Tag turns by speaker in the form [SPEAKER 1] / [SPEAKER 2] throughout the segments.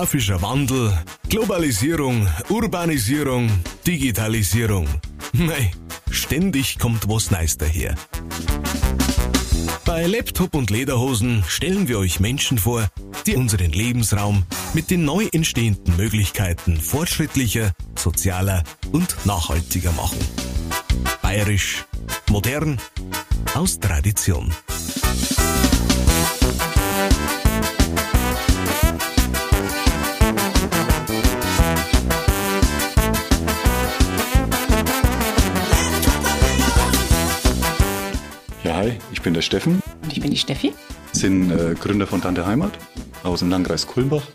[SPEAKER 1] Demografischer Wandel, Globalisierung, Urbanisierung, Digitalisierung. Mei, ständig kommt was Neues daher. Bei Laptop und Lederhosen stellen wir euch Menschen vor, die unseren Lebensraum mit den neu entstehenden Möglichkeiten fortschrittlicher, sozialer und nachhaltiger machen. Bayerisch, modern, aus Tradition.
[SPEAKER 2] Hi, ich bin der Steffen.
[SPEAKER 3] Und ich bin die Steffi.
[SPEAKER 2] Sind äh, Gründer von Tante Heimat aus dem Landkreis Kulmbach.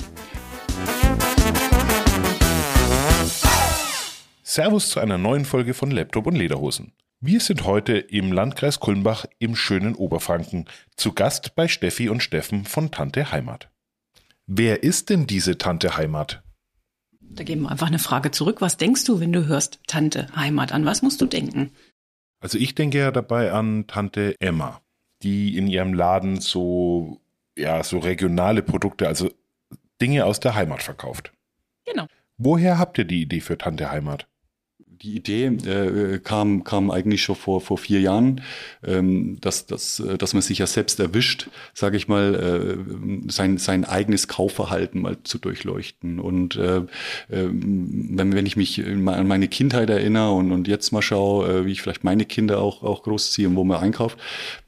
[SPEAKER 4] Servus zu einer neuen Folge von Laptop und Lederhosen. Wir sind heute im Landkreis Kulmbach im schönen Oberfranken zu Gast bei Steffi und Steffen von Tante Heimat. Wer ist denn diese Tante Heimat?
[SPEAKER 3] Da geben wir einfach eine Frage zurück. Was denkst du, wenn du hörst Tante Heimat? An was musst du denken?
[SPEAKER 4] Also ich denke ja dabei an Tante Emma, die in ihrem Laden so, ja, so regionale Produkte, also Dinge aus der Heimat verkauft.
[SPEAKER 3] Genau.
[SPEAKER 4] Woher habt ihr die Idee für Tante Heimat?
[SPEAKER 2] Die Idee äh, kam, kam eigentlich schon vor, vor vier Jahren, ähm, dass, dass, äh, dass man sich ja selbst erwischt, sage ich mal, äh, sein, sein eigenes Kaufverhalten mal zu durchleuchten. Und äh, äh, wenn, wenn ich mich an meine Kindheit erinnere und, und jetzt mal schaue, äh, wie ich vielleicht meine Kinder auch, auch großziehe und wo man einkauft,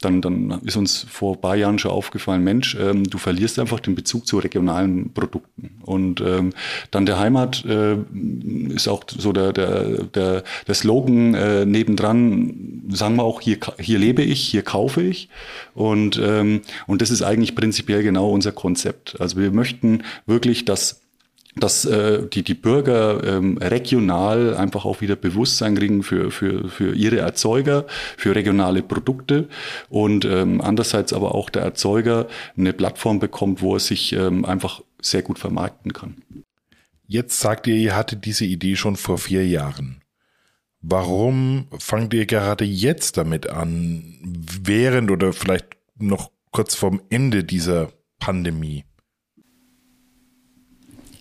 [SPEAKER 2] dann, dann ist uns vor ein paar Jahren schon aufgefallen, Mensch, ähm, du verlierst einfach den Bezug zu regionalen Produkten. Und ähm, dann der Heimat äh, ist auch so der, der, der der, der Slogan äh, nebendran, sagen wir auch, hier, hier lebe ich, hier kaufe ich. Und, ähm, und das ist eigentlich prinzipiell genau unser Konzept. Also wir möchten wirklich, dass dass äh, die, die Bürger ähm, regional einfach auch wieder Bewusstsein kriegen für, für, für ihre Erzeuger, für regionale Produkte und ähm, andererseits aber auch der Erzeuger eine Plattform bekommt, wo er sich ähm, einfach sehr gut vermarkten kann.
[SPEAKER 4] Jetzt sagt ihr, ihr hattet diese Idee schon vor vier Jahren. Warum fangt ihr gerade jetzt damit an, während oder vielleicht noch kurz vorm Ende dieser Pandemie?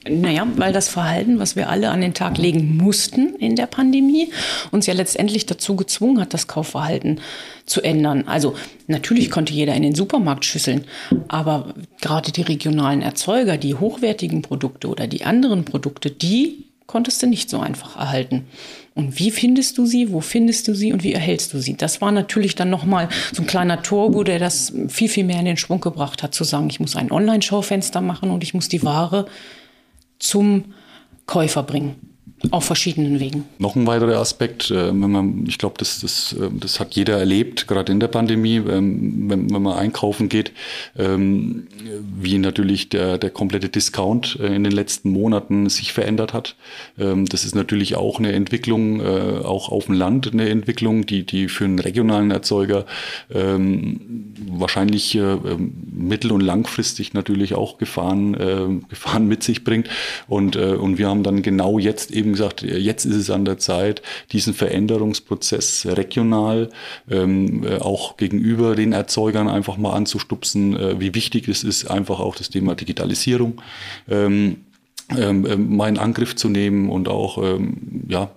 [SPEAKER 3] Naja, weil das Verhalten, was wir alle an den Tag legen mussten in der Pandemie, uns ja letztendlich dazu gezwungen hat, das Kaufverhalten zu ändern. Also natürlich konnte jeder in den Supermarkt schüsseln, aber gerade die regionalen Erzeuger, die hochwertigen Produkte oder die anderen Produkte, die konntest du nicht so einfach erhalten. Und wie findest du sie, wo findest du sie und wie erhältst du sie? Das war natürlich dann nochmal so ein kleiner Turbo, der das viel, viel mehr in den Schwung gebracht hat, zu sagen, ich muss ein Online-Schaufenster machen und ich muss die Ware zum Käufer bringen auf verschiedenen Wegen.
[SPEAKER 2] Noch ein weiterer Aspekt, äh, wenn man, ich glaube, das, das, äh, das hat jeder erlebt, gerade in der Pandemie, ähm, wenn, wenn man einkaufen geht, ähm, wie natürlich der, der komplette Discount äh, in den letzten Monaten sich verändert hat. Ähm, das ist natürlich auch eine Entwicklung, auch auf dem Land eine Entwicklung, die, die für einen regionalen Erzeuger wahrscheinlich mittel- und langfristig natürlich auch Gefahren, Gefahren mit sich bringt. Und, und wir haben dann genau jetzt eben gesagt, jetzt ist es an der Zeit, diesen Veränderungsprozess regional ähm, äh, auch gegenüber den Erzeugern einfach mal anzustupsen, äh, wie wichtig es ist, einfach auch das Thema Digitalisierung. Ähm, ähm, ähm, mal Angriff zu nehmen und auch, ähm, ja,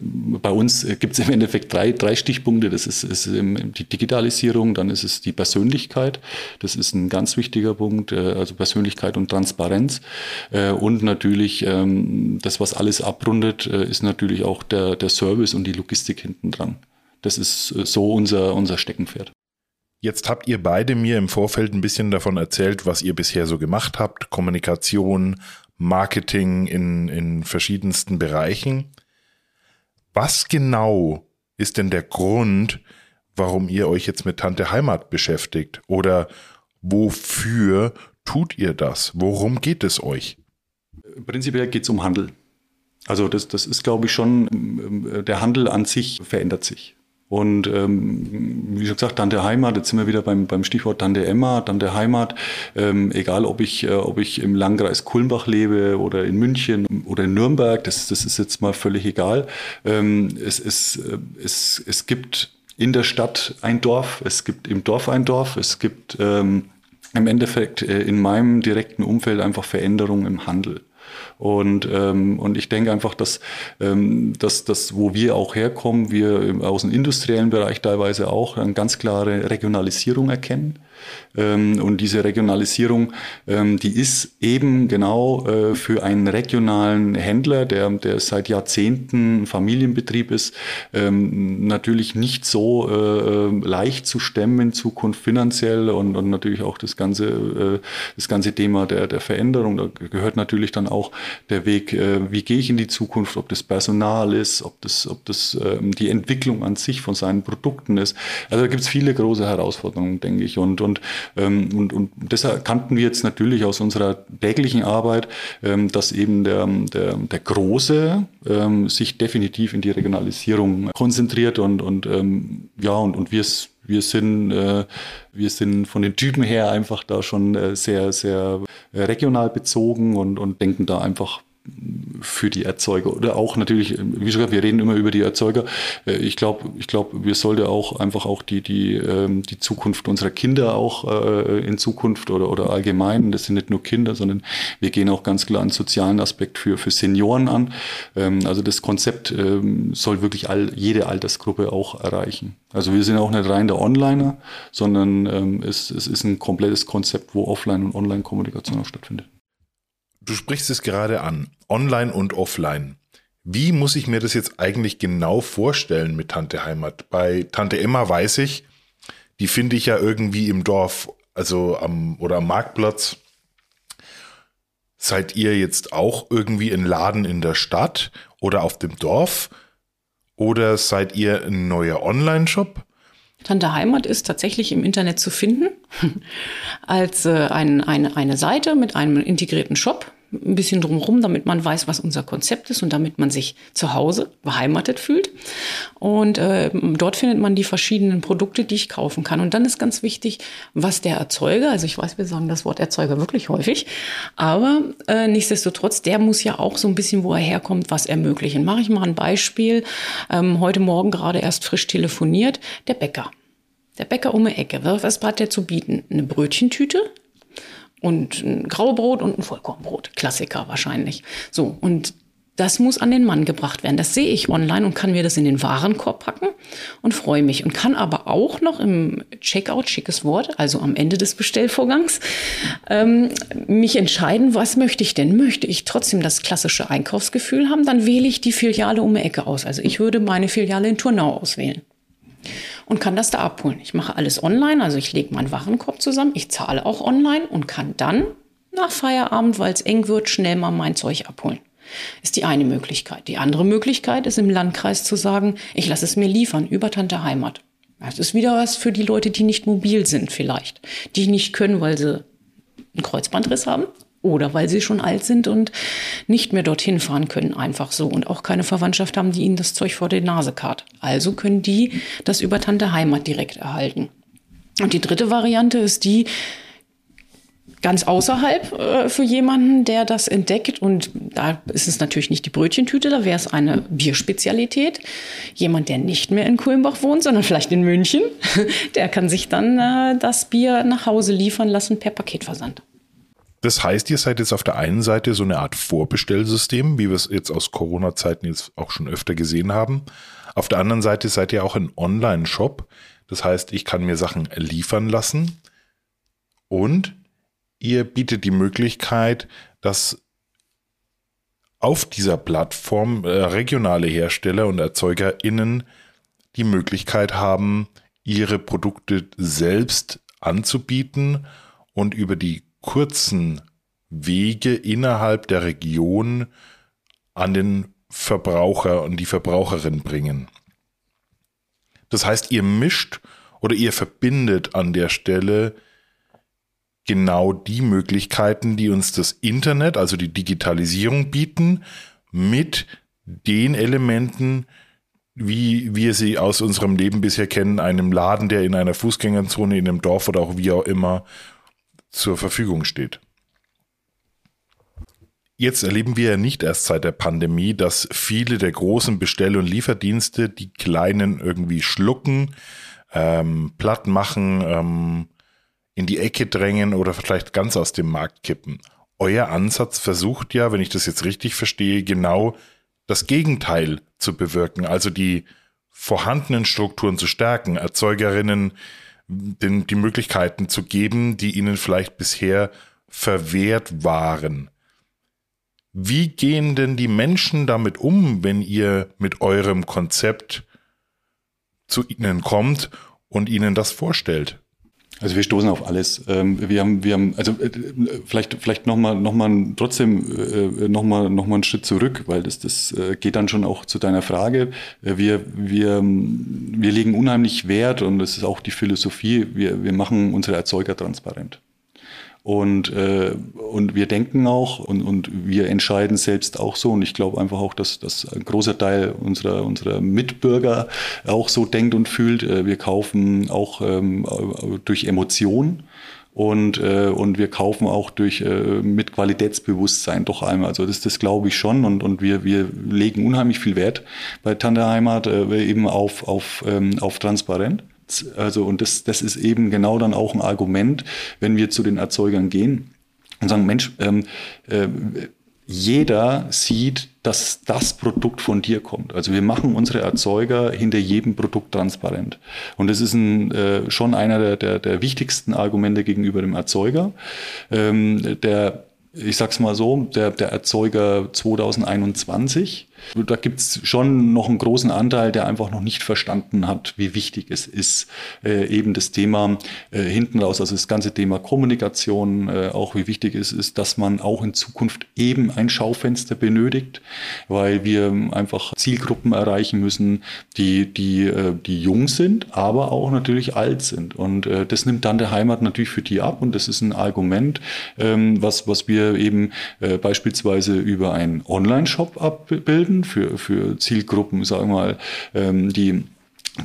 [SPEAKER 2] bei uns gibt es im Endeffekt drei, drei Stichpunkte. Das ist, ist die Digitalisierung, dann ist es die Persönlichkeit. Das ist ein ganz wichtiger Punkt, äh, also Persönlichkeit und Transparenz. Äh, und natürlich ähm, das, was alles abrundet, äh, ist natürlich auch der, der Service und die Logistik hinten dran. Das ist äh, so unser, unser Steckenpferd.
[SPEAKER 4] Jetzt habt ihr beide mir im Vorfeld ein bisschen davon erzählt, was ihr bisher so gemacht habt, Kommunikation, Marketing in, in verschiedensten Bereichen. Was genau ist denn der Grund, warum ihr euch jetzt mit Tante Heimat beschäftigt? Oder wofür tut ihr das? Worum geht es euch?
[SPEAKER 2] Prinzipiell geht es um Handel. Also das, das ist, glaube ich, schon, der Handel an sich verändert sich. Und ähm, wie schon gesagt, dann der Heimat, jetzt sind wir wieder beim, beim Stichwort dann der Emma, dann der Heimat, ähm, egal ob ich, äh, ob ich im Landkreis Kulmbach lebe oder in München oder in Nürnberg, das, das ist jetzt mal völlig egal. Ähm, es, es, äh, es, es gibt in der Stadt ein Dorf, es gibt im Dorf ein Dorf, es gibt ähm, im Endeffekt äh, in meinem direkten Umfeld einfach Veränderungen im Handel. Und, ähm, und ich denke einfach, dass, ähm, dass das, wo wir auch herkommen, wir aus dem industriellen Bereich teilweise auch eine ganz klare Regionalisierung erkennen. Ähm, und diese Regionalisierung, ähm, die ist eben genau äh, für einen regionalen Händler, der, der seit Jahrzehnten Familienbetrieb ist, ähm, natürlich nicht so äh, leicht zu stemmen in Zukunft finanziell und, und natürlich auch das ganze, äh, das ganze Thema der, der Veränderung. Da gehört natürlich dann auch der Weg, wie gehe ich in die Zukunft, ob das Personal ist, ob das, ob das die Entwicklung an sich von seinen Produkten ist. Also da gibt es viele große Herausforderungen, denke ich. Und, und und, ähm, und, und das erkannten wir jetzt natürlich aus unserer täglichen Arbeit, ähm, dass eben der, der, der Große ähm, sich definitiv in die Regionalisierung konzentriert und, und ähm, ja, und, und wir es wir sind, äh, wir sind von den Typen her einfach da schon äh, sehr, sehr regional bezogen und, und denken da einfach für die Erzeuger oder auch natürlich, wie gesagt, wir reden immer über die Erzeuger. Äh, ich glaube, ich glaube, wir sollten auch einfach auch die, die, ähm, die Zukunft unserer Kinder auch äh, in Zukunft oder, oder allgemein, das sind nicht nur Kinder, sondern wir gehen auch ganz klar einen sozialen Aspekt für, für Senioren an. Ähm, also das Konzept ähm, soll wirklich all, jede Altersgruppe auch erreichen. Also wir sind auch nicht rein der Onliner, sondern es, es ist ein komplettes Konzept, wo Offline- und Online-Kommunikation auch stattfindet.
[SPEAKER 4] Du sprichst es gerade an, online und offline. Wie muss ich mir das jetzt eigentlich genau vorstellen mit Tante Heimat? Bei Tante Emma weiß ich, die finde ich ja irgendwie im Dorf, also am oder am Marktplatz. Seid ihr jetzt auch irgendwie ein Laden in der Stadt oder auf dem Dorf? Oder seid ihr ein neuer Online-Shop?
[SPEAKER 3] Tante Heimat ist tatsächlich im Internet zu finden als äh, ein, eine, eine Seite mit einem integrierten Shop. Ein bisschen drumherum, damit man weiß, was unser Konzept ist und damit man sich zu Hause beheimatet fühlt. Und äh, dort findet man die verschiedenen Produkte, die ich kaufen kann. Und dann ist ganz wichtig, was der Erzeuger, also ich weiß, wir sagen das Wort Erzeuger wirklich häufig, aber äh, nichtsdestotrotz, der muss ja auch so ein bisschen, wo er herkommt, was ermöglichen. Mache ich mal ein Beispiel. Ähm, heute Morgen gerade erst frisch telefoniert, der Bäcker. Der Bäcker um die Ecke. Was hat der zu bieten? Eine Brötchentüte und ein Graubrot und ein Vollkornbrot. Klassiker wahrscheinlich. So, und das muss an den Mann gebracht werden. Das sehe ich online und kann mir das in den Warenkorb packen und freue mich. Und kann aber auch noch im Checkout, schickes Wort, also am Ende des Bestellvorgangs, ähm, mich entscheiden, was möchte ich denn? Möchte ich trotzdem das klassische Einkaufsgefühl haben? Dann wähle ich die Filiale um die Ecke aus. Also ich würde meine Filiale in Turnau auswählen und kann das da abholen. Ich mache alles online, also ich lege meinen Warenkorb zusammen, ich zahle auch online und kann dann nach Feierabend, weil es eng wird, schnell mal mein Zeug abholen. Ist die eine Möglichkeit. Die andere Möglichkeit ist im Landkreis zu sagen, ich lasse es mir liefern über Tante Heimat. Das ist wieder was für die Leute, die nicht mobil sind vielleicht, die nicht können, weil sie einen Kreuzbandriss haben oder weil sie schon alt sind und nicht mehr dorthin fahren können, einfach so. Und auch keine Verwandtschaft haben, die ihnen das Zeug vor die Nase karrt. Also können die das über Tante Heimat direkt erhalten. Und die dritte Variante ist die, ganz außerhalb äh, für jemanden, der das entdeckt. Und da ist es natürlich nicht die Brötchentüte, da wäre es eine Bierspezialität. Jemand, der nicht mehr in Kulmbach wohnt, sondern vielleicht in München, der kann sich dann äh, das Bier nach Hause liefern lassen per Paketversand.
[SPEAKER 4] Das heißt, ihr seid jetzt auf der einen Seite so eine Art Vorbestellsystem, wie wir es jetzt aus Corona-Zeiten jetzt auch schon öfter gesehen haben. Auf der anderen Seite seid ihr auch ein Online-Shop. Das heißt, ich kann mir Sachen liefern lassen und ihr bietet die Möglichkeit, dass auf dieser Plattform äh, regionale Hersteller und ErzeugerInnen die Möglichkeit haben, ihre Produkte selbst anzubieten und über die kurzen Wege innerhalb der Region an den Verbraucher und die Verbraucherin bringen. Das heißt, ihr mischt oder ihr verbindet an der Stelle genau die Möglichkeiten, die uns das Internet, also die Digitalisierung bieten, mit den Elementen, wie wir sie aus unserem Leben bisher kennen, einem Laden, der in einer Fußgängerzone in einem Dorf oder auch wie auch immer zur Verfügung steht. Jetzt erleben wir ja nicht erst seit der Pandemie, dass viele der großen Bestell- und Lieferdienste die kleinen irgendwie schlucken, ähm, platt machen, ähm, in die Ecke drängen oder vielleicht ganz aus dem Markt kippen. Euer Ansatz versucht ja, wenn ich das jetzt richtig verstehe, genau das Gegenteil zu bewirken, also die vorhandenen Strukturen zu stärken, Erzeugerinnen den, die Möglichkeiten zu geben, die ihnen vielleicht bisher verwehrt waren. Wie gehen denn die Menschen damit um, wenn ihr mit eurem Konzept zu ihnen kommt und ihnen das vorstellt?
[SPEAKER 2] Also wir stoßen auf alles. Ähm, wir haben, wir haben, also äh, vielleicht, vielleicht nochmal, noch mal trotzdem äh, nochmal, noch mal einen Schritt zurück, weil das, das äh, geht dann schon auch zu deiner Frage. Wir, wir, wir legen unheimlich Wert und das ist auch die Philosophie. Wir, wir machen unsere Erzeuger transparent. Und, äh, und wir denken auch und, und wir entscheiden selbst auch so. Und ich glaube einfach auch, dass, dass ein großer Teil unserer, unserer Mitbürger auch so denkt und fühlt. Äh, wir kaufen auch ähm, durch Emotionen. Und, äh, und wir kaufen auch durch äh, mit Qualitätsbewusstsein doch einmal. Also das, das glaube ich schon. Und, und wir, wir legen unheimlich viel Wert bei Tante Heimat äh, eben auf, auf, ähm, auf Transparenz. Also, und das, das ist eben genau dann auch ein Argument, wenn wir zu den Erzeugern gehen und sagen, Mensch, ähm, äh, jeder sieht, dass das Produkt von dir kommt. Also wir machen unsere Erzeuger hinter jedem Produkt transparent. Und das ist ein, äh, schon einer der, der, der wichtigsten Argumente gegenüber dem Erzeuger. Ähm, der, ich sag's mal so, der, der Erzeuger 2021 da gibt es schon noch einen großen Anteil, der einfach noch nicht verstanden hat, wie wichtig es ist, äh, eben das Thema äh, hinten raus, also das ganze Thema Kommunikation, äh, auch wie wichtig es ist, dass man auch in Zukunft eben ein Schaufenster benötigt, weil wir einfach Zielgruppen erreichen müssen, die, die, äh, die jung sind, aber auch natürlich alt sind. Und äh, das nimmt dann der Heimat natürlich für die ab und das ist ein Argument, ähm, was, was wir eben äh, beispielsweise über einen Online-Shop abbilden für, für Zielgruppen, sagen wir mal, ähm, die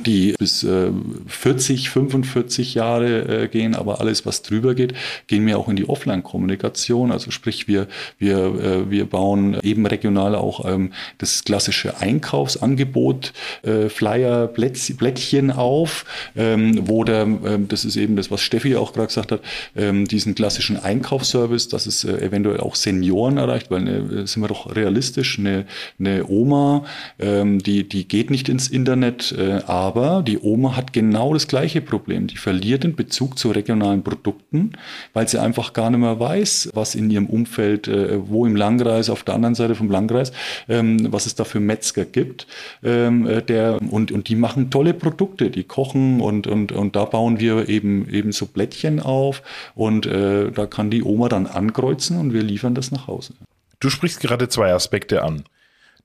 [SPEAKER 2] die bis äh, 40, 45 Jahre äh, gehen, aber alles, was drüber geht, gehen wir auch in die Offline-Kommunikation. Also sprich, wir, wir, äh, wir bauen eben regional auch ähm, das klassische Einkaufsangebot, äh, Flyer, Plätz, Blättchen auf, ähm, wo der, ähm, das ist eben das, was Steffi auch gerade gesagt hat, ähm, diesen klassischen Einkaufsservice, dass es äh, eventuell auch Senioren erreicht, weil äh, sind wir doch realistisch, eine, eine Oma, ähm, die, die geht nicht ins Internet, äh, aber die Oma hat genau das gleiche Problem. Die verliert den Bezug zu regionalen Produkten, weil sie einfach gar nicht mehr weiß, was in ihrem Umfeld, äh, wo im Landkreis, auf der anderen Seite vom Landkreis, ähm, was es da für Metzger gibt. Ähm, äh, der, und, und die machen tolle Produkte, die kochen und, und, und da bauen wir eben, eben so Blättchen auf und äh, da kann die Oma dann ankreuzen und wir liefern das nach Hause.
[SPEAKER 4] Du sprichst gerade zwei Aspekte an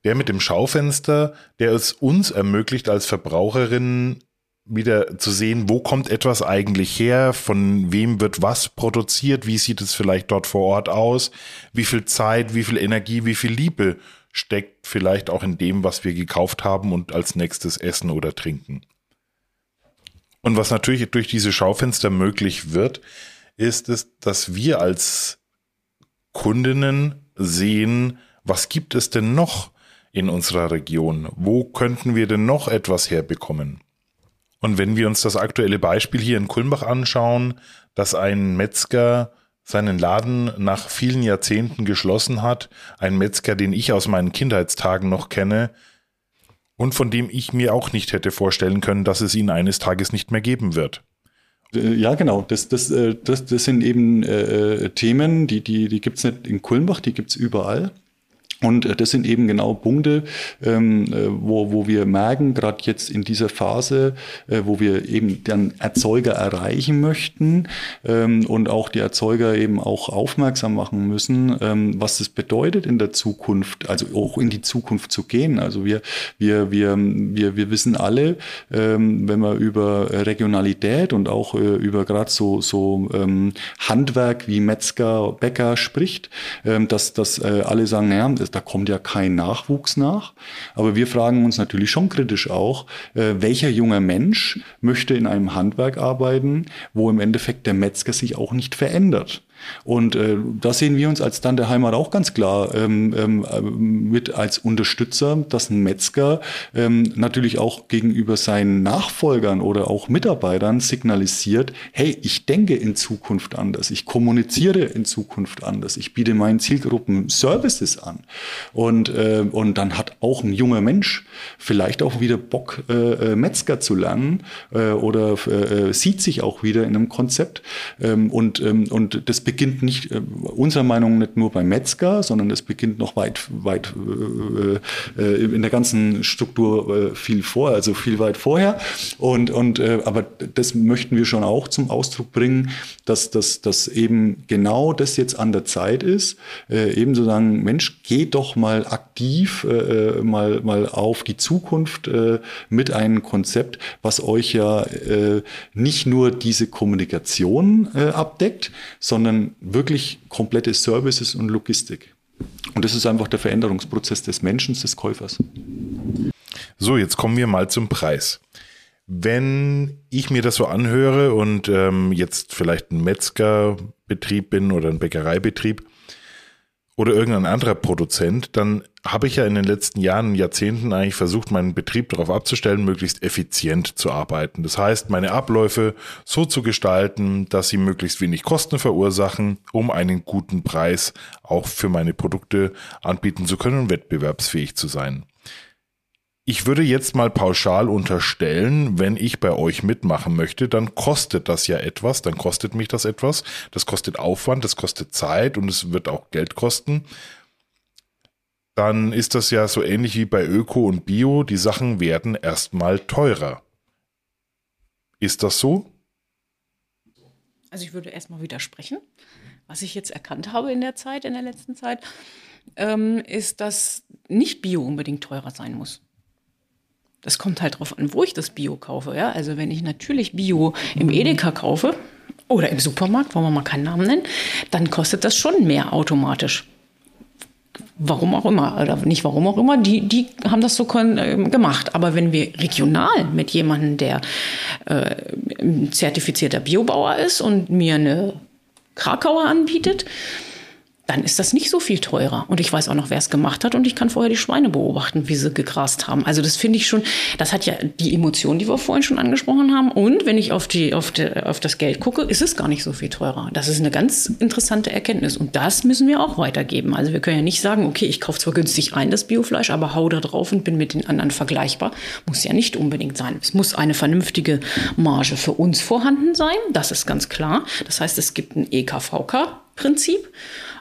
[SPEAKER 4] der mit dem Schaufenster, der es uns ermöglicht, als Verbraucherinnen wieder zu sehen, wo kommt etwas eigentlich her, von wem wird was produziert, wie sieht es vielleicht dort vor Ort aus, wie viel Zeit, wie viel Energie, wie viel Liebe steckt vielleicht auch in dem, was wir gekauft haben und als nächstes essen oder trinken. Und was natürlich durch diese Schaufenster möglich wird, ist es, dass wir als Kundinnen sehen, was gibt es denn noch in unserer Region? Wo könnten wir denn noch etwas herbekommen? Und wenn wir uns das aktuelle Beispiel hier in Kulmbach anschauen, dass ein Metzger seinen Laden nach vielen Jahrzehnten geschlossen hat, ein Metzger, den ich aus meinen Kindheitstagen noch kenne und von dem ich mir auch nicht hätte vorstellen können, dass es ihn eines Tages nicht mehr geben wird.
[SPEAKER 2] Äh, ja, genau. Das, das, äh, das, das sind eben äh, Themen, die, die, die gibt es nicht in Kulmbach, die gibt es überall. Und äh, das sind eben genau Punkte, ähm, äh, wo, wo wir merken, gerade jetzt in dieser Phase, äh, wo wir eben dann Erzeuger erreichen möchten ähm, und auch die Erzeuger eben auch aufmerksam machen müssen, ähm, was das bedeutet in der Zukunft, also auch in die Zukunft zu gehen. Also wir, wir, wir, wir, wir wissen alle, wenn man über Regionalität und auch über gerade so, so Handwerk wie Metzger, Bäcker spricht, dass, dass alle sagen, naja, da kommt ja kein Nachwuchs nach. Aber wir fragen uns natürlich schon kritisch auch, äh, welcher junger Mensch möchte in einem Handwerk arbeiten, wo im Endeffekt der Metzger sich auch nicht verändert. Und äh, da sehen wir uns als dann der Heimat auch ganz klar ähm, ähm, mit als Unterstützer, dass ein Metzger ähm, natürlich auch gegenüber seinen Nachfolgern oder auch Mitarbeitern signalisiert, hey, ich denke in Zukunft anders, ich kommuniziere in Zukunft anders, ich biete meinen Zielgruppen Services an. Und, äh, und dann hat auch ein junger Mensch vielleicht auch wieder Bock, äh, äh Metzger zu lernen äh, oder äh, sieht sich auch wieder in einem Konzept. Ähm, und, ähm, und das beginnt nicht, äh, unserer Meinung nicht nur beim Metzger, sondern es beginnt noch weit, weit äh, äh, in der ganzen Struktur äh, viel vor, also viel weit vorher. Und, und äh, aber das möchten wir schon auch zum Ausdruck bringen, dass, dass, dass eben genau das jetzt an der Zeit ist, äh, eben zu sagen, Mensch, geh doch mal aktiv äh, mal, mal auf die Zukunft äh, mit einem Konzept, was euch ja äh, nicht nur diese Kommunikation äh, abdeckt, sondern wirklich komplette Services und Logistik. Und das ist einfach der Veränderungsprozess des Menschen, des Käufers.
[SPEAKER 4] So, jetzt kommen wir mal zum Preis. Wenn ich mir das so anhöre und ähm, jetzt vielleicht ein Metzgerbetrieb bin oder ein Bäckereibetrieb, oder irgendein anderer Produzent, dann habe ich ja in den letzten Jahren, Jahrzehnten eigentlich versucht, meinen Betrieb darauf abzustellen, möglichst effizient zu arbeiten. Das heißt, meine Abläufe so zu gestalten, dass sie möglichst wenig Kosten verursachen, um einen guten Preis auch für meine Produkte anbieten zu können und wettbewerbsfähig zu sein. Ich würde jetzt mal pauschal unterstellen, wenn ich bei euch mitmachen möchte, dann kostet das ja etwas, dann kostet mich das etwas. Das kostet Aufwand, das kostet Zeit und es wird auch Geld kosten. Dann ist das ja so ähnlich wie bei Öko und Bio. Die Sachen werden erstmal teurer. Ist das so?
[SPEAKER 3] Also ich würde erstmal widersprechen. Was ich jetzt erkannt habe in der Zeit, in der letzten Zeit, ähm, ist, dass nicht Bio unbedingt teurer sein muss. Das kommt halt drauf an, wo ich das Bio kaufe. Ja? Also wenn ich natürlich Bio im Edeka kaufe oder im Supermarkt, wollen wir mal keinen Namen nennen, dann kostet das schon mehr automatisch. Warum auch immer, oder nicht warum auch immer, die, die haben das so äh, gemacht. Aber wenn wir regional mit jemandem, der äh, zertifizierter Biobauer ist und mir eine Krakauer anbietet, dann ist das nicht so viel teurer. Und ich weiß auch noch, wer es gemacht hat und ich kann vorher die Schweine beobachten, wie sie gegrast haben. Also das finde ich schon, das hat ja die Emotion, die wir vorhin schon angesprochen haben. Und wenn ich auf, die, auf, die, auf das Geld gucke, ist es gar nicht so viel teurer. Das ist eine ganz interessante Erkenntnis. Und das müssen wir auch weitergeben. Also wir können ja nicht sagen, okay, ich kaufe zwar günstig ein das Biofleisch, aber hau da drauf und bin mit den anderen vergleichbar. Muss ja nicht unbedingt sein. Es muss eine vernünftige Marge für uns vorhanden sein. Das ist ganz klar. Das heißt, es gibt ein EKVK-Prinzip.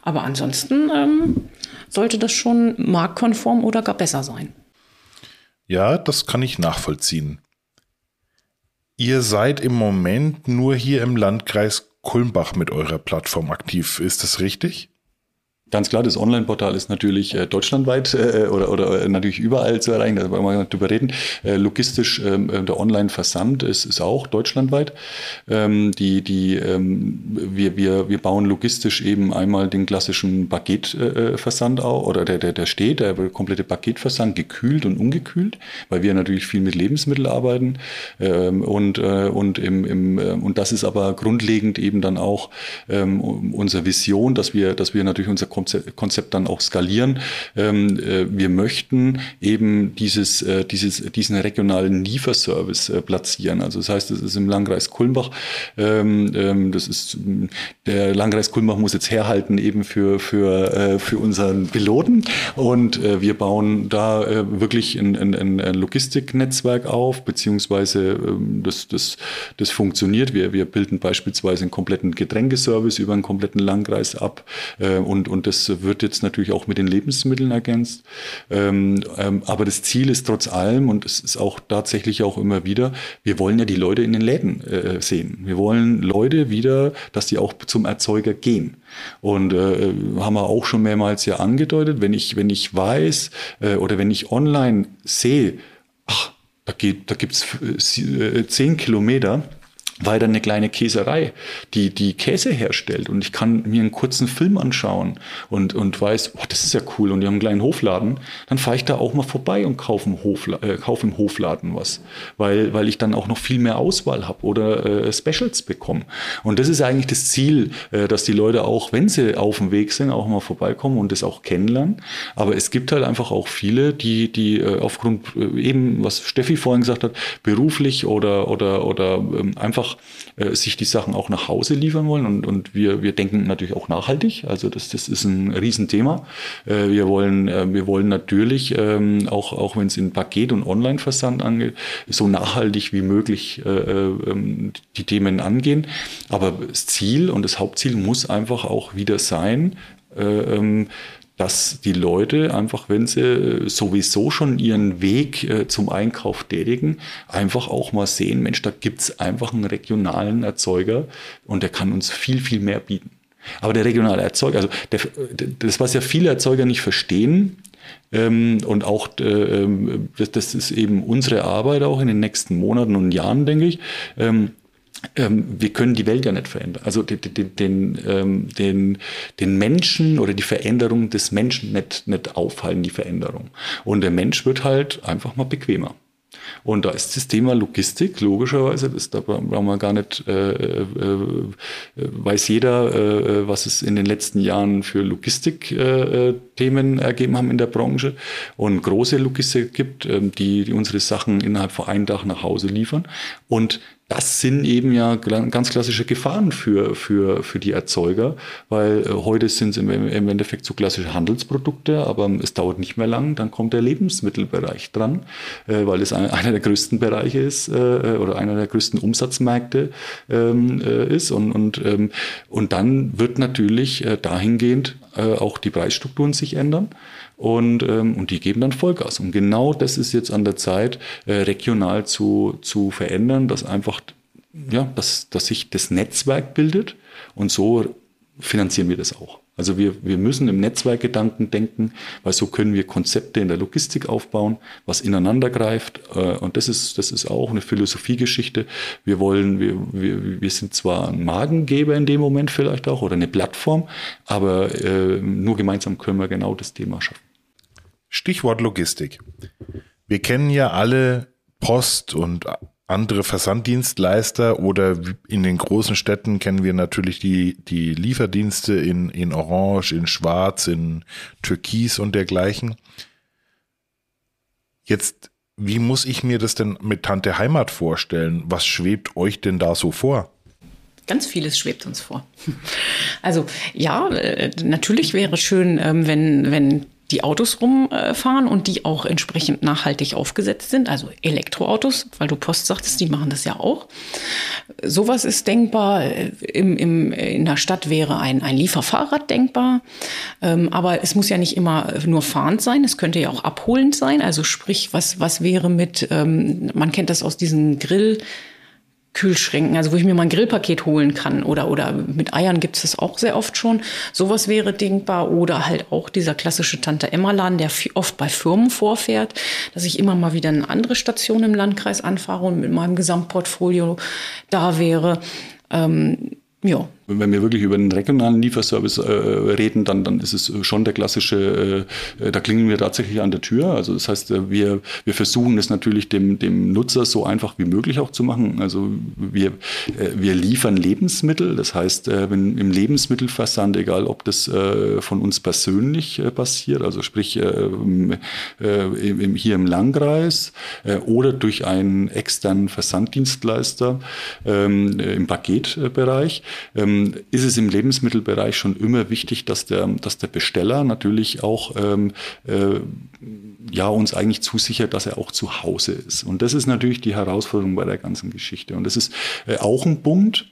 [SPEAKER 3] Aber ansonsten ähm, sollte das schon marktkonform oder gar besser sein.
[SPEAKER 4] Ja, das kann ich nachvollziehen. Ihr seid im Moment nur hier im Landkreis Kulmbach mit eurer Plattform aktiv. Ist das richtig?
[SPEAKER 2] Ganz klar, das Online-Portal ist natürlich äh, deutschlandweit äh, oder, oder äh, natürlich überall zu erreichen, da wollen wir nicht drüber reden. Äh, logistisch, ähm, äh, der Online-Versand ist, ist auch deutschlandweit. Ähm, die, die, ähm, wir, wir, wir bauen logistisch eben einmal den klassischen Paketversand äh, auf, oder der, der, der steht, der komplette Paketversand, gekühlt und ungekühlt, weil wir natürlich viel mit Lebensmitteln arbeiten. Ähm, und, äh, und, im, im, äh, und das ist aber grundlegend eben dann auch ähm, unsere Vision, dass wir, dass wir natürlich unser Konzept dann auch skalieren. Ähm, äh, wir möchten eben dieses, äh, dieses, diesen regionalen Lieferservice äh, platzieren. Also das heißt, das ist im Landkreis Kulmbach. Ähm, ähm, das ist, der Landkreis Kulmbach muss jetzt herhalten eben für, für, für unseren Piloten. Und wir bauen da wirklich ein, ein, ein Logistiknetzwerk auf, beziehungsweise das, das, das funktioniert. Wir, wir bilden beispielsweise einen kompletten Getränkeservice über einen kompletten Landkreis ab und, und das wird jetzt natürlich auch mit den Lebensmitteln ergänzt. Ähm, ähm, aber das Ziel ist trotz allem, und es ist auch tatsächlich auch immer wieder, wir wollen ja die Leute in den Läden äh, sehen. Wir wollen Leute wieder, dass die auch zum Erzeuger gehen. Und äh, haben wir auch schon mehrmals ja angedeutet, wenn ich, wenn ich weiß äh, oder wenn ich online sehe, ach, da, da gibt's äh, zehn Kilometer weiter eine kleine Käserei, die die Käse herstellt und ich kann mir einen kurzen Film anschauen und, und weiß, oh, das ist ja cool und die haben einen kleinen Hofladen, dann fahre ich da auch mal vorbei und kaufe im, Hofla äh, kauf im Hofladen was, weil, weil ich dann auch noch viel mehr Auswahl habe oder äh, Specials bekomme. Und das ist eigentlich das Ziel, äh, dass die Leute auch, wenn sie auf dem Weg sind, auch mal vorbeikommen und das auch kennenlernen. Aber es gibt halt einfach auch viele, die, die äh, aufgrund äh, eben, was Steffi vorhin gesagt hat, beruflich oder, oder, oder ähm, einfach einfach äh, sich die Sachen auch nach Hause liefern wollen. Und, und wir, wir denken natürlich auch nachhaltig. Also das, das ist ein Riesenthema. Äh, wir, wollen, äh, wir wollen natürlich, ähm, auch, auch wenn es in Paket- und Online-Versand angeht, so nachhaltig wie möglich äh, ähm, die Themen angehen. Aber das Ziel und das Hauptziel muss einfach auch wieder sein, äh, ähm, dass die Leute einfach, wenn sie sowieso schon ihren Weg äh, zum Einkauf tätigen, einfach auch mal sehen, Mensch, da gibt's einfach einen regionalen Erzeuger und der kann uns viel, viel mehr bieten. Aber der regionale Erzeuger, also der, das, was ja viele Erzeuger nicht verstehen, ähm, und auch äh, ähm, das, das, ist eben unsere Arbeit auch in den nächsten Monaten und Jahren, denke ich. Ähm, ähm, wir können die Welt ja nicht verändern. Also den, den, ähm, den, den Menschen oder die Veränderung des Menschen nicht, nicht aufhalten, die Veränderung. Und der Mensch wird halt einfach mal bequemer. Und da ist das Thema Logistik, logischerweise, das, da brauchen wir gar nicht, äh, äh, äh weiß jeder, äh, was es in den letzten Jahren für Logistik-Themen äh, ergeben haben in der Branche. Und große Logistik gibt, ähm, die, die unsere Sachen innerhalb von einem Tag nach Hause liefern. Und das sind eben ja ganz klassische Gefahren für, für, für die Erzeuger, weil äh, heute sind es im, im Endeffekt so klassische Handelsprodukte, aber es dauert nicht mehr lang, dann kommt der Lebensmittelbereich dran, äh, weil es einer der größten Bereiche ist äh, oder einer der größten Umsatzmärkte ähm, ist. Und, und, ähm, und dann wird natürlich dahingehend auch die Preisstrukturen sich ändern und, ähm, und die geben dann Vollgas. Und genau das ist jetzt an der Zeit, äh, regional zu, zu verändern, dass einfach, ja, dass, dass sich das Netzwerk bildet und so finanzieren wir das auch. Also wir, wir müssen im Netzwerkgedanken denken, weil so können wir Konzepte in der Logistik aufbauen, was ineinander greift. Äh, und das ist, das ist auch eine Philosophiegeschichte. Wir wollen, wir, wir, wir sind zwar ein Magengeber in dem Moment vielleicht auch oder eine Plattform, aber äh, nur gemeinsam können wir genau das Thema schaffen.
[SPEAKER 4] Stichwort Logistik. Wir kennen ja alle Post und andere Versanddienstleister oder in den großen Städten kennen wir natürlich die, die Lieferdienste in, in Orange, in Schwarz, in Türkis und dergleichen. Jetzt, wie muss ich mir das denn mit Tante Heimat vorstellen? Was schwebt euch denn da so vor?
[SPEAKER 3] Ganz vieles schwebt uns vor. Also ja, äh, natürlich wäre schön, ähm, wenn, wenn die Autos rumfahren und die auch entsprechend nachhaltig aufgesetzt sind, also Elektroautos, weil du Post sagtest, die machen das ja auch. Sowas ist denkbar. Im, im, in der Stadt wäre ein, ein Lieferfahrrad denkbar. Ähm, aber es muss ja nicht immer nur fahrend sein, es könnte ja auch abholend sein. Also sprich, was, was wäre mit, ähm, man kennt das aus diesen Grill- Kühlschränken, also wo ich mir mal ein Grillpaket holen kann oder, oder mit Eiern gibt es das auch sehr oft schon. Sowas wäre denkbar oder halt auch dieser klassische Tante-Emma-Laden, der oft bei Firmen vorfährt, dass ich immer mal wieder eine andere Station im Landkreis anfahre und mit meinem Gesamtportfolio da wäre. Ähm, ja,
[SPEAKER 2] wenn wir wirklich über einen regionalen Lieferservice äh, reden, dann, dann ist es schon der klassische, äh, da klingen wir tatsächlich an der Tür. Also das heißt, äh, wir, wir versuchen es natürlich dem, dem Nutzer so einfach wie möglich auch zu machen. Also wir, äh, wir liefern Lebensmittel, das heißt, äh, wenn im Lebensmittelversand, egal ob das äh, von uns persönlich äh, passiert, also sprich äh, äh, hier im Landkreis äh, oder durch einen externen Versanddienstleister ähm, im Paketbereich, ähm, ähm, ist es im Lebensmittelbereich schon immer wichtig, dass der, dass der Besteller natürlich auch ähm, äh, ja, uns eigentlich zusichert, dass er auch zu Hause ist. Und das ist natürlich die Herausforderung bei der ganzen Geschichte. Und das ist äh, auch ein Punkt,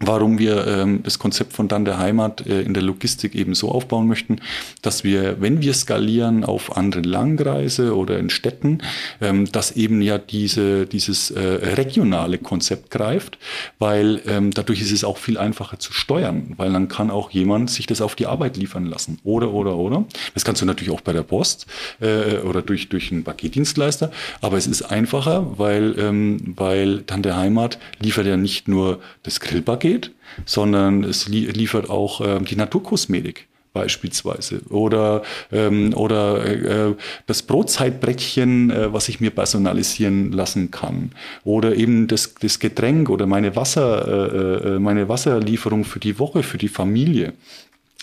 [SPEAKER 2] warum wir ähm, das Konzept von dann der Heimat äh, in der Logistik eben so aufbauen möchten, dass wir, wenn wir skalieren auf anderen Langreise oder in Städten, ähm, dass eben ja diese, dieses äh, regionale Konzept greift, weil ähm, dadurch ist es auch viel einfacher zu steuern, weil dann kann auch jemand sich das auf die Arbeit liefern lassen. Oder, oder, oder. Das kannst du natürlich auch bei der Post äh, oder durch, durch einen Paketdienstleister, aber es ist einfacher, weil, ähm, weil dann der Heimat liefert ja nicht nur das Grillpaket, geht, sondern es liefert auch ähm, die Naturkosmetik beispielsweise oder ähm, oder äh, das Brotzeitbrettchen, äh, was ich mir personalisieren lassen kann oder eben das, das Getränk oder meine Wasser äh, äh meine Wasserlieferung für die Woche für die Familie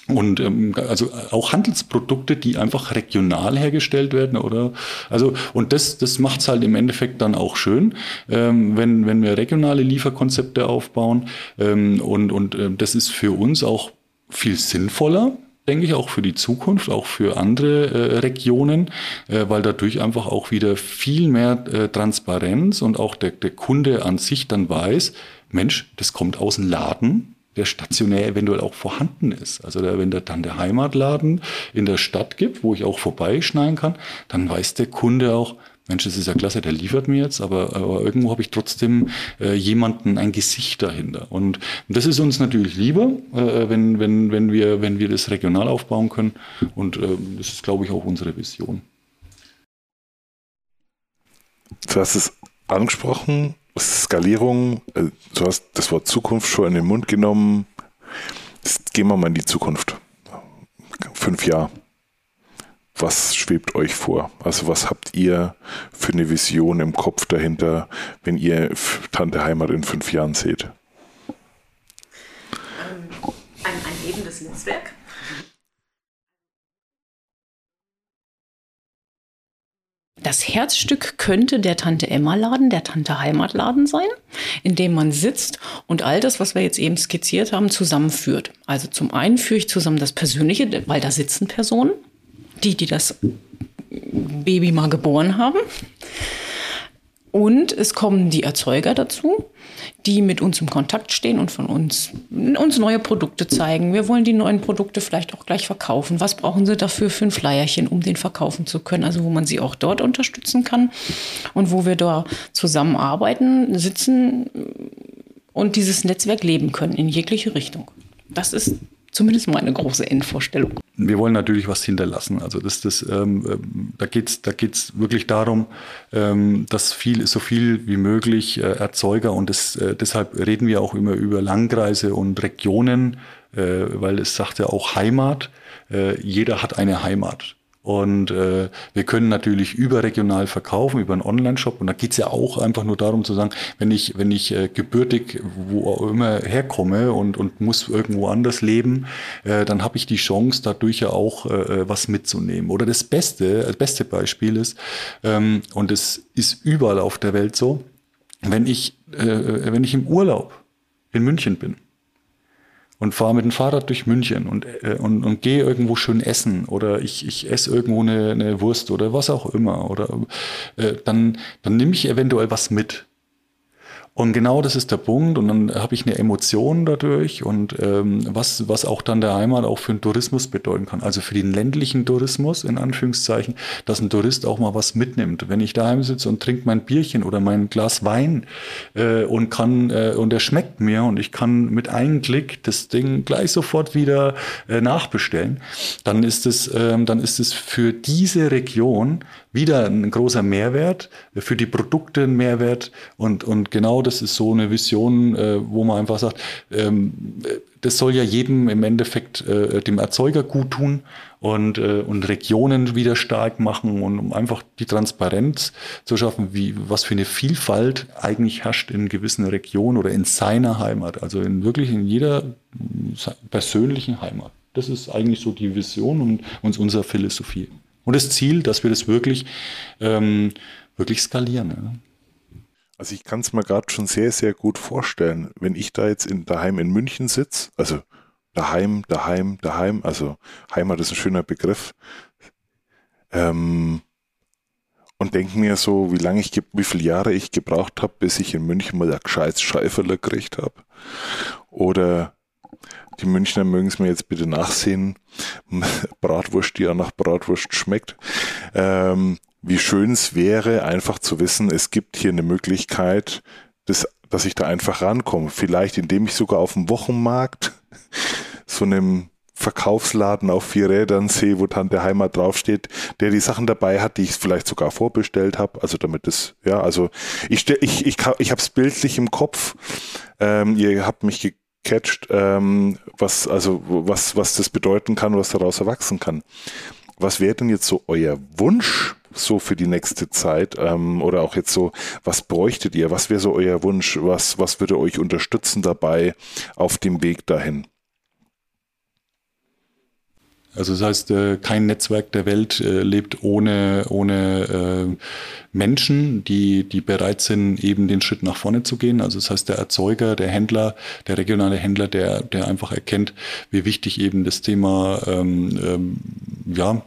[SPEAKER 2] und ähm, also auch Handelsprodukte, die einfach regional hergestellt werden, oder? Also und das das macht's halt im Endeffekt dann auch schön, ähm, wenn wenn wir regionale Lieferkonzepte aufbauen ähm, und und äh, das ist für uns auch viel sinnvoller, denke ich, auch für die Zukunft, auch für andere äh, Regionen, äh, weil dadurch einfach auch wieder viel mehr äh, Transparenz und auch der, der Kunde an sich dann weiß, Mensch, das kommt aus dem Laden, der stationär eventuell auch vorhanden ist. Also der, wenn der dann der Heimatladen in der Stadt gibt, wo ich auch vorbeischneiden kann, dann weiß der Kunde auch, Mensch, das ist ja klasse, der liefert mir jetzt, aber, aber irgendwo habe ich trotzdem äh, jemanden, ein Gesicht dahinter. Und das ist uns natürlich lieber, äh, wenn, wenn, wenn, wir, wenn wir das regional aufbauen können. Und äh, das ist, glaube ich, auch unsere Vision.
[SPEAKER 4] Du hast es angesprochen, Skalierung, äh, du hast das Wort Zukunft schon in den Mund genommen. Jetzt gehen wir mal in die Zukunft. Fünf Jahre. Was schwebt euch vor? Also was habt ihr für eine Vision im Kopf dahinter, wenn ihr Tante Heimat in fünf Jahren seht?
[SPEAKER 3] Ein, ein lebendes Netzwerk Das Herzstück könnte der Tante Emma Laden, der Tante Heimatladen sein, in dem man sitzt und all das, was wir jetzt eben skizziert haben, zusammenführt. Also zum einen führe ich zusammen das Persönliche, weil da sitzen Personen, die, die das Baby mal geboren haben. Und es kommen die Erzeuger dazu, die mit uns im Kontakt stehen und von uns, uns neue Produkte zeigen. Wir wollen die neuen Produkte vielleicht auch gleich verkaufen. Was brauchen sie dafür für ein Flyerchen, um den verkaufen zu können? Also wo man sie auch dort unterstützen kann und wo wir da zusammenarbeiten, sitzen und dieses Netzwerk leben können in jegliche Richtung. Das ist zumindest meine große Endvorstellung
[SPEAKER 2] wir wollen natürlich was hinterlassen. Also das, das, ähm, ähm da geht's, da geht's wirklich darum, ähm, dass viel, so viel wie möglich äh, Erzeuger und das, äh, deshalb reden wir auch immer über Langreise und Regionen, äh, weil es sagt ja auch Heimat. Äh, jeder hat eine Heimat. Und äh, wir können natürlich überregional verkaufen, über einen Online-Shop. Und da geht's ja auch einfach nur darum zu sagen, wenn ich, wenn ich äh, gebürtig wo auch immer herkomme und, und muss irgendwo anders leben, äh, dann habe ich die Chance, dadurch ja auch äh, was mitzunehmen. Oder das Beste, das beste Beispiel ist, ähm, und es ist überall auf der Welt so, wenn ich, äh, wenn ich im Urlaub in München bin, und fahre mit dem Fahrrad durch München und, äh, und, und gehe irgendwo schön essen oder ich, ich esse irgendwo eine, eine Wurst oder was auch immer oder äh, dann, dann nehme ich eventuell was mit. Und genau das ist der Punkt. Und dann habe ich eine Emotion dadurch und ähm, was, was auch dann der Heimat auch für den Tourismus bedeuten kann. Also für den ländlichen Tourismus, in Anführungszeichen, dass ein Tourist auch mal was mitnimmt. Wenn ich daheim sitze und trinke mein Bierchen oder mein Glas Wein äh, und kann, äh, und der schmeckt mir und ich kann mit einem Klick das Ding gleich sofort wieder äh, nachbestellen, dann ist es, ähm, dann ist es für diese Region wieder ein großer Mehrwert, für die Produkte ein Mehrwert und, und genau das ist so eine Vision, äh, wo man einfach sagt, ähm, das soll ja jedem im Endeffekt äh, dem Erzeuger gut tun und, äh, und Regionen wieder stark machen und um einfach die Transparenz zu schaffen, wie, was für eine Vielfalt eigentlich herrscht in gewissen Regionen oder in seiner Heimat, also in wirklich in jeder persönlichen Heimat. Das ist eigentlich so die Vision und, und unsere Philosophie. Und das Ziel, dass wir das wirklich, ähm, wirklich skalieren. Ja.
[SPEAKER 4] Also ich kann es mir gerade schon sehr, sehr gut vorstellen, wenn ich da jetzt in, daheim in München sitze, also daheim, daheim, daheim, also Heimat ist ein schöner Begriff, ähm, und denke mir so, wie lange ich, wie viele Jahre ich gebraucht habe, bis ich in München mal ein gescheites Scheiferle gekriegt habe. oder die Münchner mögen es mir jetzt bitte nachsehen. Bratwurst, die ja nach Bratwurst schmeckt. Ähm, wie schön es wäre, einfach zu wissen, es gibt hier eine Möglichkeit, das, dass ich da einfach rankomme. Vielleicht indem ich sogar auf dem Wochenmarkt so einem Verkaufsladen auf vier Rädern sehe, wo Tante Heimat draufsteht, der die Sachen dabei hat, die ich vielleicht sogar vorbestellt habe. Also damit das, ja, also ich ich, ich, ich habe es bildlich im Kopf. Ähm, ihr habt mich gecatcht, ähm, was, also was, was das bedeuten kann, was daraus erwachsen kann. Was wäre denn jetzt so euer Wunsch so für die nächste Zeit? Ähm, oder auch jetzt so, was bräuchtet ihr? Was wäre so euer Wunsch? Was, was würde euch unterstützen dabei auf dem Weg dahin?
[SPEAKER 2] Also das heißt, äh, kein Netzwerk der Welt äh, lebt ohne, ohne äh, Menschen, die, die bereit sind, eben den Schritt nach vorne zu gehen. Also das heißt, der Erzeuger, der Händler, der regionale Händler, der, der einfach erkennt, wie wichtig eben das Thema ähm, ähm, ja,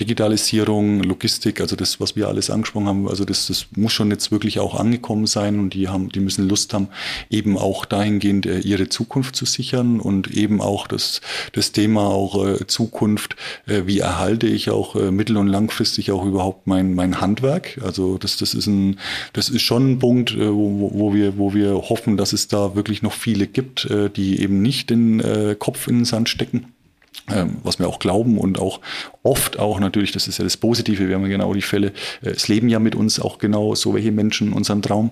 [SPEAKER 2] Digitalisierung, Logistik, also das, was wir alles angesprochen haben, also das, das muss schon jetzt wirklich auch angekommen sein und die haben, die müssen Lust haben, eben auch dahingehend ihre Zukunft zu sichern und eben auch das, das Thema auch Zukunft Zukunft, äh, wie erhalte ich auch äh, mittel- und langfristig auch überhaupt mein, mein Handwerk. Also das, das, ist ein, das ist schon ein Punkt, äh, wo, wo, wir, wo wir hoffen, dass es da wirklich noch viele gibt, die eben nicht den Kopf in den Sand stecken was wir auch glauben und auch oft auch natürlich, das ist ja das Positive, wir haben ja genau die Fälle, äh, es leben ja mit uns auch genau so welche Menschen unseren Traum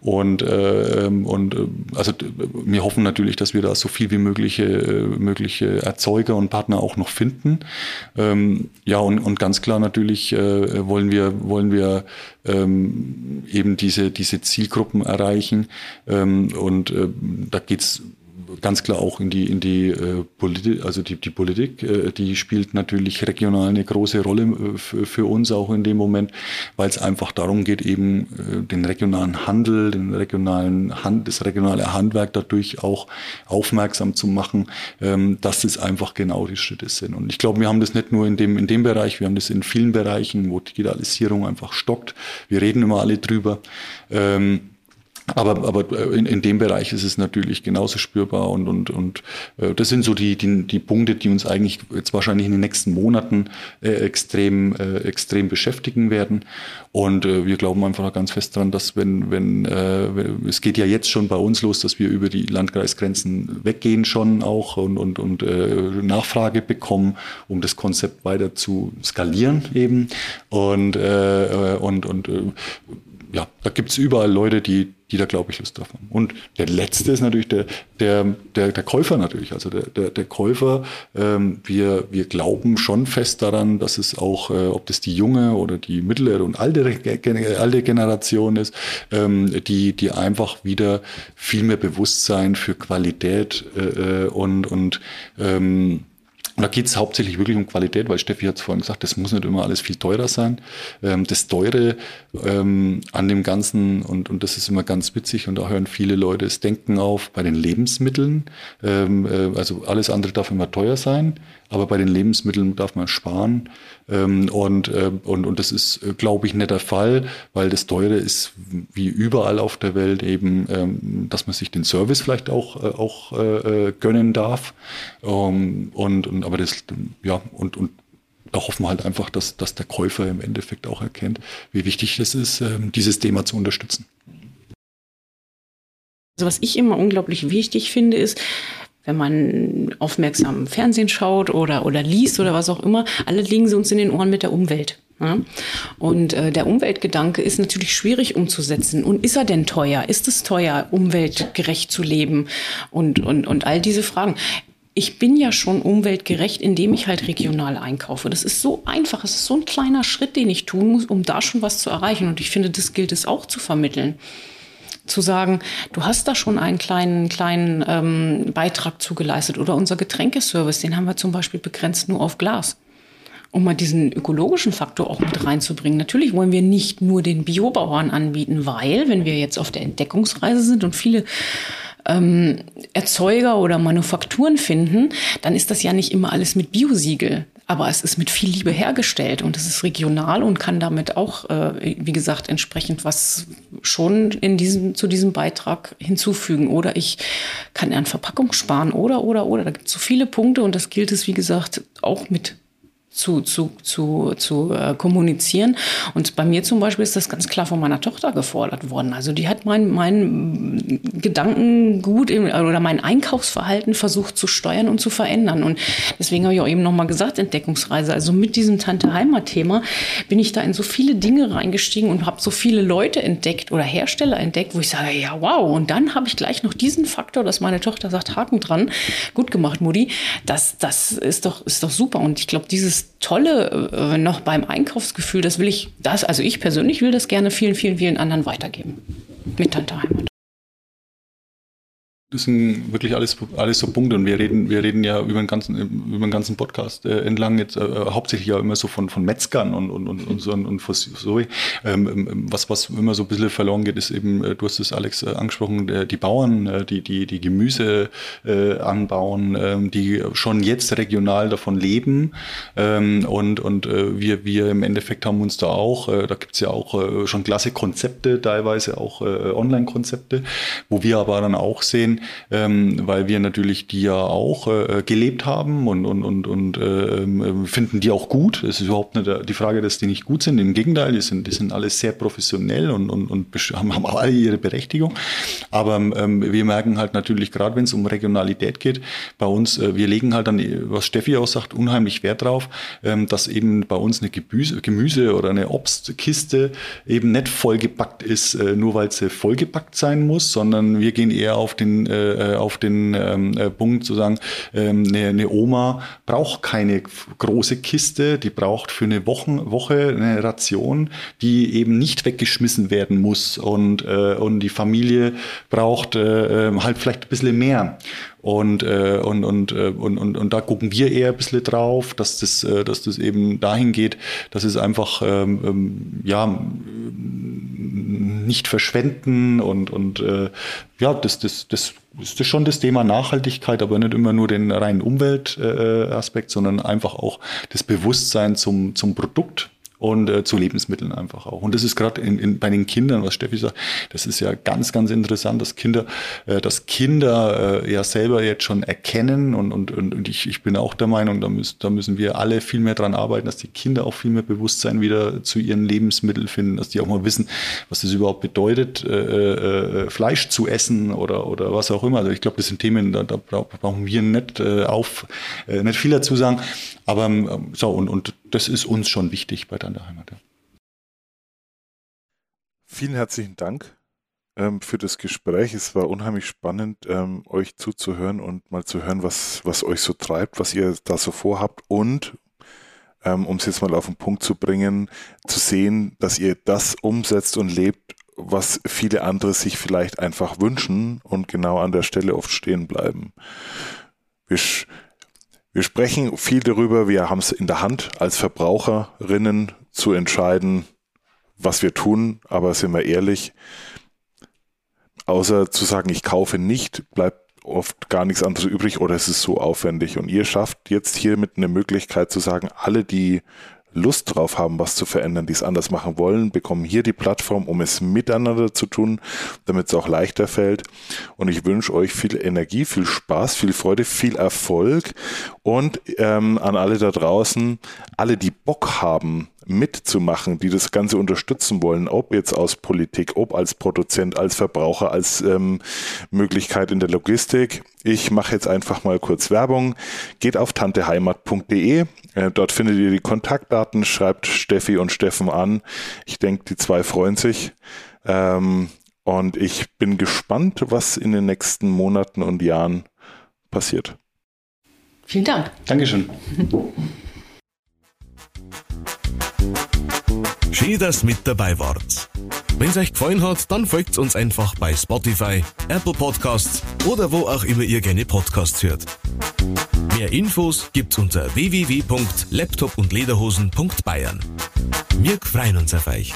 [SPEAKER 2] und, äh, und äh, also wir hoffen natürlich, dass wir da so viel wie mögliche, äh, mögliche Erzeuger und Partner auch noch finden. Ähm, ja und, und ganz klar natürlich äh, wollen wir, wollen wir ähm, eben diese, diese Zielgruppen erreichen ähm, und äh, da geht's ganz klar auch in die, in die äh, Politik, also die, die Politik, äh, die spielt natürlich regional eine große Rolle äh, für, uns auch in dem Moment, weil es einfach darum geht, eben äh, den regionalen Handel, den regionalen Hand, das regionale Handwerk dadurch auch aufmerksam zu machen, ähm, dass es einfach genau die Schritte sind. Und ich glaube, wir haben das nicht nur in dem, in dem Bereich, wir haben das in vielen Bereichen, wo Digitalisierung einfach stockt. Wir reden immer alle drüber. Ähm, aber, aber äh, in, in dem Bereich ist es natürlich genauso spürbar und, und, und äh, das sind so die, die, die Punkte, die uns eigentlich jetzt wahrscheinlich in den nächsten Monaten äh, extrem, äh, extrem beschäftigen werden. Und äh, wir glauben einfach ganz fest daran, dass wenn, wenn äh, es geht ja jetzt schon bei uns los, dass wir über die Landkreisgrenzen weggehen schon auch und, und, und äh, Nachfrage bekommen, um das Konzept weiter zu skalieren eben. Und, äh, äh und, und äh, ja, da gibt's überall Leute, die, die da, glaube ich, Lust drauf haben. Und der letzte ist natürlich der, der, der, der Käufer natürlich. Also der, der, der Käufer, ähm, wir, wir glauben schon fest daran, dass es auch, äh, ob das die junge oder die mittlere und alte, alte Generation ist, ähm, die, die einfach wieder viel mehr Bewusstsein für Qualität äh, äh und, und ähm, und da geht es hauptsächlich wirklich um Qualität, weil Steffi hat es vorhin gesagt, das muss nicht immer alles viel teurer sein. Ähm, das Teure ähm, an dem Ganzen, und, und das ist immer ganz witzig, und da hören viele Leute das Denken auf bei den Lebensmitteln. Ähm, äh, also alles andere darf immer teuer sein, aber bei den Lebensmitteln darf man sparen. Ähm, und, äh, und, und das ist, äh, glaube ich, nicht der Fall, weil das Teure ist wie überall auf der Welt eben, ähm, dass man sich den Service vielleicht auch, äh, auch gönnen darf. Ähm, und, und aber das, ja, und, und da hoffen wir halt einfach, dass, dass der Käufer im Endeffekt auch erkennt, wie wichtig es ist, dieses Thema zu unterstützen.
[SPEAKER 3] Also was ich immer unglaublich wichtig finde, ist, wenn man aufmerksam Fernsehen schaut oder, oder liest oder was auch immer, alle liegen sie uns in den Ohren mit der Umwelt. Ja? Und äh, der Umweltgedanke ist natürlich schwierig umzusetzen. Und ist er denn teuer? Ist es teuer, umweltgerecht zu leben? Und, und, und all diese Fragen. Ich bin ja schon umweltgerecht, indem ich halt regional einkaufe. Das ist so einfach. Es ist so ein kleiner Schritt, den ich tun muss, um da schon was zu erreichen. Und ich finde, das gilt es auch zu vermitteln zu sagen, du hast da schon einen kleinen, kleinen ähm, Beitrag zugeleistet oder unser Getränkeservice, den haben wir zum Beispiel begrenzt nur auf Glas. Um mal diesen ökologischen Faktor auch mit reinzubringen. Natürlich wollen wir nicht nur den Biobauern anbieten, weil, wenn wir jetzt auf der Entdeckungsreise sind und viele ähm, Erzeuger oder Manufakturen finden, dann ist das ja nicht immer alles mit Biosiegel. Aber es ist mit viel Liebe hergestellt und es ist regional und kann damit auch, äh, wie gesagt, entsprechend was schon in diesem, zu diesem Beitrag hinzufügen. Oder ich kann an Verpackung sparen oder, oder, oder. Da gibt es so viele Punkte und das gilt es, wie gesagt, auch mit zu, zu, zu, zu äh, kommunizieren. Und bei mir zum Beispiel ist das ganz klar von meiner Tochter gefordert worden. Also die hat mein, mein Gedankengut im, oder mein Einkaufsverhalten versucht zu steuern und zu verändern. Und deswegen habe ich auch eben nochmal gesagt, Entdeckungsreise. Also mit diesem Tante-Heimat-Thema bin ich da in so viele Dinge reingestiegen und habe so viele Leute entdeckt oder Hersteller entdeckt, wo ich sage, ja, wow. Und dann habe ich gleich noch diesen Faktor, dass meine Tochter sagt, Haken dran, gut gemacht, Mutti. Das, das ist doch, ist doch super. Und ich glaube, dieses Tolle äh, noch beim Einkaufsgefühl, das will ich, das, also ich persönlich will das gerne vielen, vielen, vielen anderen weitergeben. Mit Tante Heimat.
[SPEAKER 2] Das sind wirklich alles, alles so Punkte und wir reden, wir reden ja über den ganzen, über den ganzen Podcast äh, entlang jetzt äh, hauptsächlich ja immer so von, von Metzgern und, und, und, und so und, und so. Ähm, ähm, was, was immer so ein bisschen verloren geht, ist eben, äh, du hast es Alex äh, angesprochen, äh, die Bauern, äh, die, die, die Gemüse anbauen, ähm, die schon jetzt regional davon leben. Ähm, und und wir, wir im Endeffekt haben uns da auch, da gibt's ja auch schon klasse Konzepte, teilweise auch Online-Konzepte, wo wir aber dann auch sehen, ähm, weil wir natürlich die ja auch äh, gelebt haben und, und, und, und äh, finden die auch gut. Es ist überhaupt nicht die Frage, dass die nicht gut sind. Im Gegenteil, die sind, die sind alle sehr professionell und, und, und haben, haben alle ihre Berechtigung. Aber ähm, wir merken halt natürlich, gerade wenn es um Regionalität geht, bei uns, äh, wir legen halt dann, was Steffi auch sagt, unheimlich Wert drauf, ähm, dass eben bei uns eine Gemüse, Gemüse oder eine Obstkiste eben nicht vollgepackt ist, äh, nur weil sie vollgepackt sein muss, sondern wir gehen eher auf den äh, auf den ähm, äh, Punkt zu sagen, ähm, eine, eine Oma braucht keine große Kiste, die braucht für eine Wochen, Woche eine Ration, die eben nicht weggeschmissen werden muss und, äh, und die Familie braucht äh, ähm, halt vielleicht ein bisschen mehr. Und, äh, und, und, äh, und, und, und da gucken wir eher ein bisschen drauf, dass das, äh, dass das eben dahin geht, dass es einfach ähm, ähm, ja, nicht verschwenden und, und äh, ja, das, das, das ist schon das Thema Nachhaltigkeit, aber nicht immer nur den reinen Umweltaspekt, äh, sondern einfach auch das Bewusstsein zum, zum Produkt und äh, zu Lebensmitteln einfach auch. Und das ist gerade in, in, bei den Kindern, was Steffi sagt, das ist ja ganz, ganz interessant, dass Kinder, äh, dass Kinder äh, ja selber jetzt schon erkennen und, und, und, und ich, ich bin auch der Meinung, da, müssen da müssen wir alle viel mehr dran arbeiten, dass die Kinder auch viel mehr Bewusstsein wieder zu ihren Lebensmitteln finden, dass die auch mal wissen, was das überhaupt bedeutet, äh, äh, äh Fleisch zu essen oder, oder was auch immer. Also ich glaube, das sind Themen, da, da brauchen wir nicht äh, auf, äh, nicht viel dazu sagen. Aber ähm, so, und, und das ist uns schon wichtig bei Deiner Heimat. Ja.
[SPEAKER 4] Vielen herzlichen Dank ähm, für das Gespräch. Es war unheimlich spannend, ähm, euch zuzuhören und mal zu hören, was, was euch so treibt, was ihr da so vorhabt und ähm, um es jetzt mal auf den Punkt zu bringen, zu sehen, dass ihr das umsetzt und lebt, was viele andere sich vielleicht einfach wünschen und genau an der Stelle oft stehen bleiben. Wir wir sprechen viel darüber, wir haben es in der Hand, als Verbraucherinnen zu entscheiden, was wir tun, aber sind wir ehrlich, außer zu sagen, ich kaufe nicht, bleibt oft gar nichts anderes übrig oder es ist so aufwendig. Und ihr schafft jetzt hiermit eine Möglichkeit zu sagen, alle, die Lust drauf haben, was zu verändern, die es anders machen wollen, bekommen hier die Plattform, um es miteinander zu tun, damit es auch leichter fällt. Und ich wünsche euch viel Energie, viel Spaß, viel Freude, viel Erfolg und ähm, an alle da draußen, alle, die Bock haben, mitzumachen, die das Ganze unterstützen wollen, ob jetzt aus Politik, ob als Produzent, als Verbraucher, als ähm, Möglichkeit in der Logistik. Ich mache jetzt einfach mal kurz Werbung. Geht auf tanteheimat.de. Äh, dort findet ihr die Kontaktdaten, schreibt Steffi und Steffen an. Ich denke, die zwei freuen sich. Ähm, und ich bin gespannt, was in den nächsten Monaten und Jahren passiert.
[SPEAKER 3] Vielen Dank.
[SPEAKER 2] Dankeschön.
[SPEAKER 1] Schön, dass mit dabei wart. Wenn es euch gefallen hat, dann folgt uns einfach bei Spotify, Apple Podcasts oder wo auch immer ihr gerne Podcasts hört. Mehr Infos gibt's unter www.laptopundlederhosen.bayern. Wir freuen uns auf euch.